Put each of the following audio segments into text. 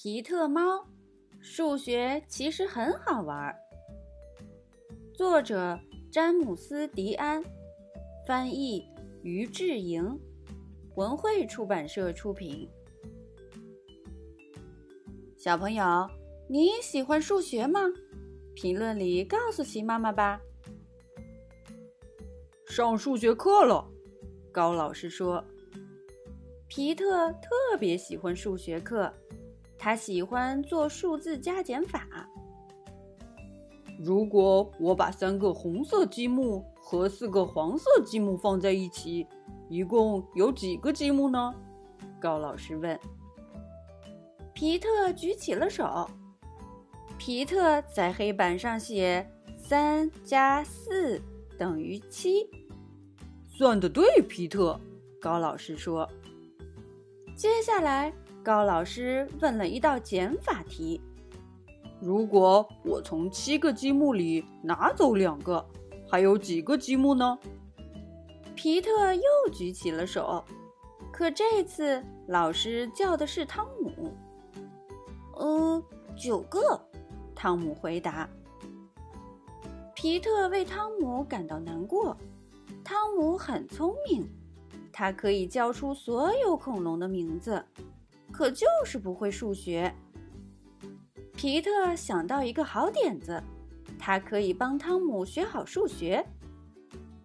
皮特猫，数学其实很好玩。作者：詹姆斯·迪安，翻译：于志莹，文汇出版社出品。小朋友，你喜欢数学吗？评论里告诉齐妈妈吧。上数学课了，高老师说。皮特特别喜欢数学课，他喜欢做数字加减法。如果我把三个红色积木和四个黄色积木放在一起，一共有几个积木呢？高老师问。皮特举起了手。皮特在黑板上写：“三加四等于七。”算的对，皮特。高老师说。接下来，高老师问了一道减法题：“如果我从七个积木里拿走两个，还有几个积木呢？”皮特又举起了手，可这次老师叫的是汤姆。“呃，九个。”汤姆回答。皮特为汤姆感到难过。汤姆很聪明。他可以叫出所有恐龙的名字，可就是不会数学。皮特想到一个好点子，他可以帮汤姆学好数学。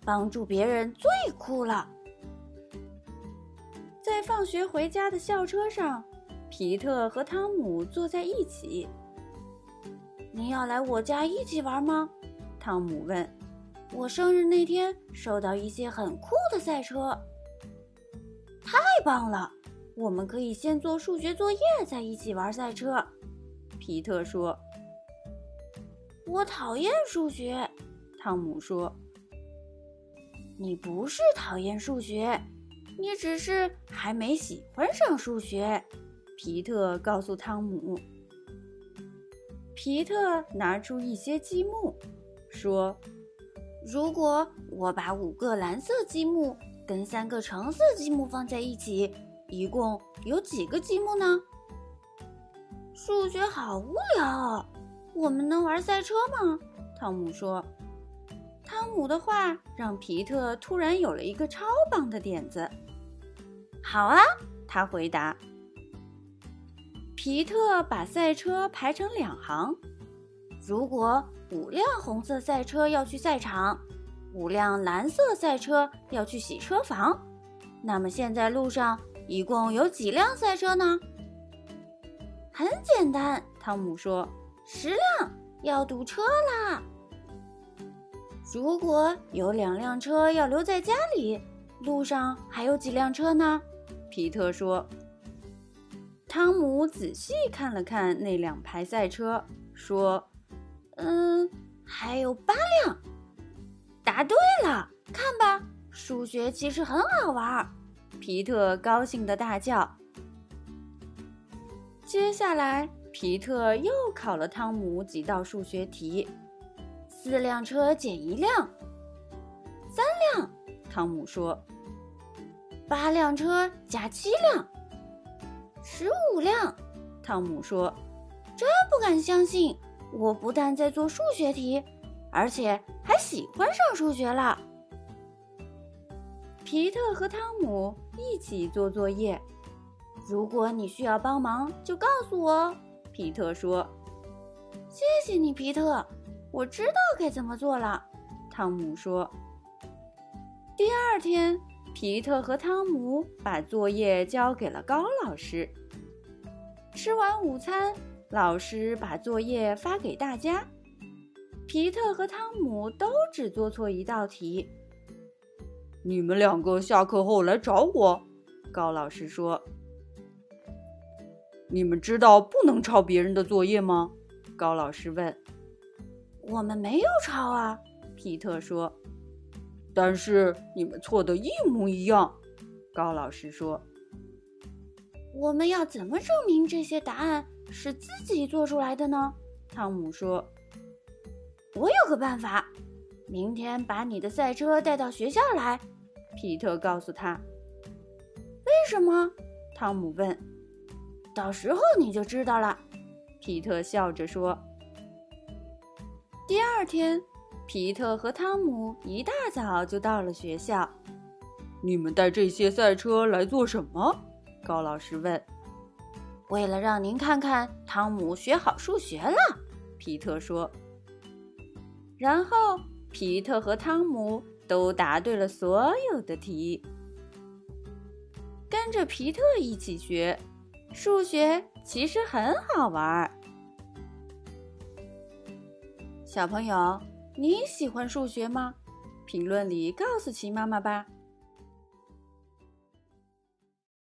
帮助别人最酷了。在放学回家的校车上，皮特和汤姆坐在一起。你要来我家一起玩吗？汤姆问。我生日那天收到一些很酷的赛车。太棒了！我们可以先做数学作业，再一起玩赛车。皮特说：“我讨厌数学。”汤姆说：“你不是讨厌数学，你只是还没喜欢上数学。”皮特告诉汤姆。皮特拿出一些积木，说：“如果我把五个蓝色积木……”跟三个橙色积木放在一起，一共有几个积木呢？数学好无聊，我们能玩赛车吗？汤姆说。汤姆的话让皮特突然有了一个超棒的点子。好啊，他回答。皮特把赛车排成两行，如果五辆红色赛车要去赛场。五辆蓝色赛车要去洗车房，那么现在路上一共有几辆赛车呢？很简单，汤姆说：“十辆，要堵车啦。”如果有两辆车要留在家里，路上还有几辆车呢？皮特说。汤姆仔细看了看那两排赛车，说：“嗯，还有八辆。”答对了，看吧，数学其实很好玩儿。皮特高兴的大叫。接下来，皮特又考了汤姆几道数学题：四辆车减一辆，三辆。汤姆说：“八辆车加七辆，十五辆。”汤姆说：“真不敢相信，我不但在做数学题。”而且还喜欢上数学了。皮特和汤姆一起做作业。如果你需要帮忙，就告诉我。皮特说：“谢谢你，皮特，我知道该怎么做了。”汤姆说。第二天，皮特和汤姆把作业交给了高老师。吃完午餐，老师把作业发给大家。皮特和汤姆都只做错一道题。你们两个下课后来找我，高老师说。你们知道不能抄别人的作业吗？高老师问。我们没有抄啊，皮特说。但是你们错的一模一样，高老师说。我们要怎么证明这些答案是自己做出来的呢？汤姆说。我有个办法，明天把你的赛车带到学校来。皮特告诉他。为什么？汤姆问。到时候你就知道了。”皮特笑着说。第二天，皮特和汤姆一大早就到了学校。你们带这些赛车来做什么？高老师问。为了让您看看汤姆学好数学了，皮特说。然后，皮特和汤姆都答对了所有的题。跟着皮特一起学数学，其实很好玩。小朋友，你喜欢数学吗？评论里告诉琪妈妈吧。